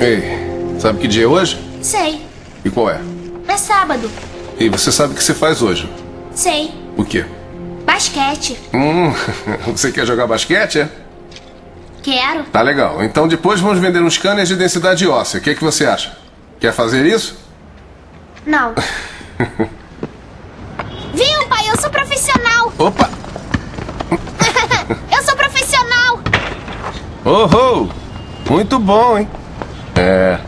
Ei, sabe que dia é hoje? Sei. E qual é? É sábado. E você sabe o que você faz hoje? Sei. O quê? Basquete. Hum, você quer jogar basquete, é? Quero. Tá legal. Então depois vamos vender uns scanners de densidade óssea. O que, que você acha? Quer fazer isso? Não. Viu, pai? Eu sou profissional. Opa! Eu sou profissional. Oh, oh! Muito bom, hein? É.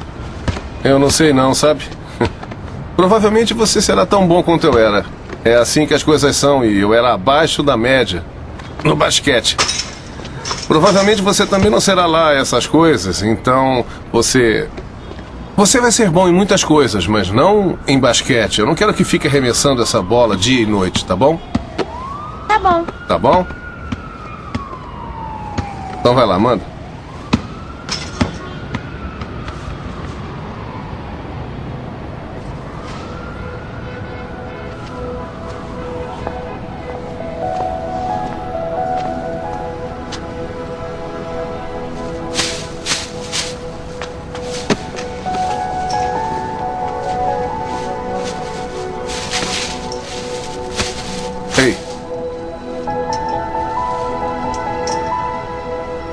Eu não sei não, sabe? Provavelmente você será tão bom quanto eu era. É assim que as coisas são e eu era abaixo da média no basquete. Provavelmente você também não será lá essas coisas, então você. Você vai ser bom em muitas coisas, mas não em basquete. Eu não quero que fique arremessando essa bola dia e noite, tá bom? Tá bom. Tá bom? Então vai lá, manda.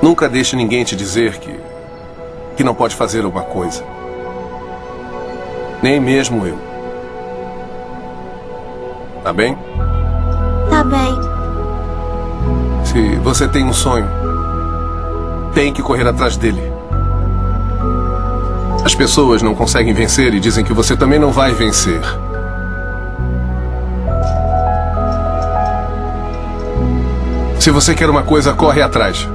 Nunca deixe ninguém te dizer que. que não pode fazer uma coisa. Nem mesmo eu. Tá bem? Tá bem. Se você tem um sonho, tem que correr atrás dele. As pessoas não conseguem vencer e dizem que você também não vai vencer. Se você quer uma coisa, corre atrás.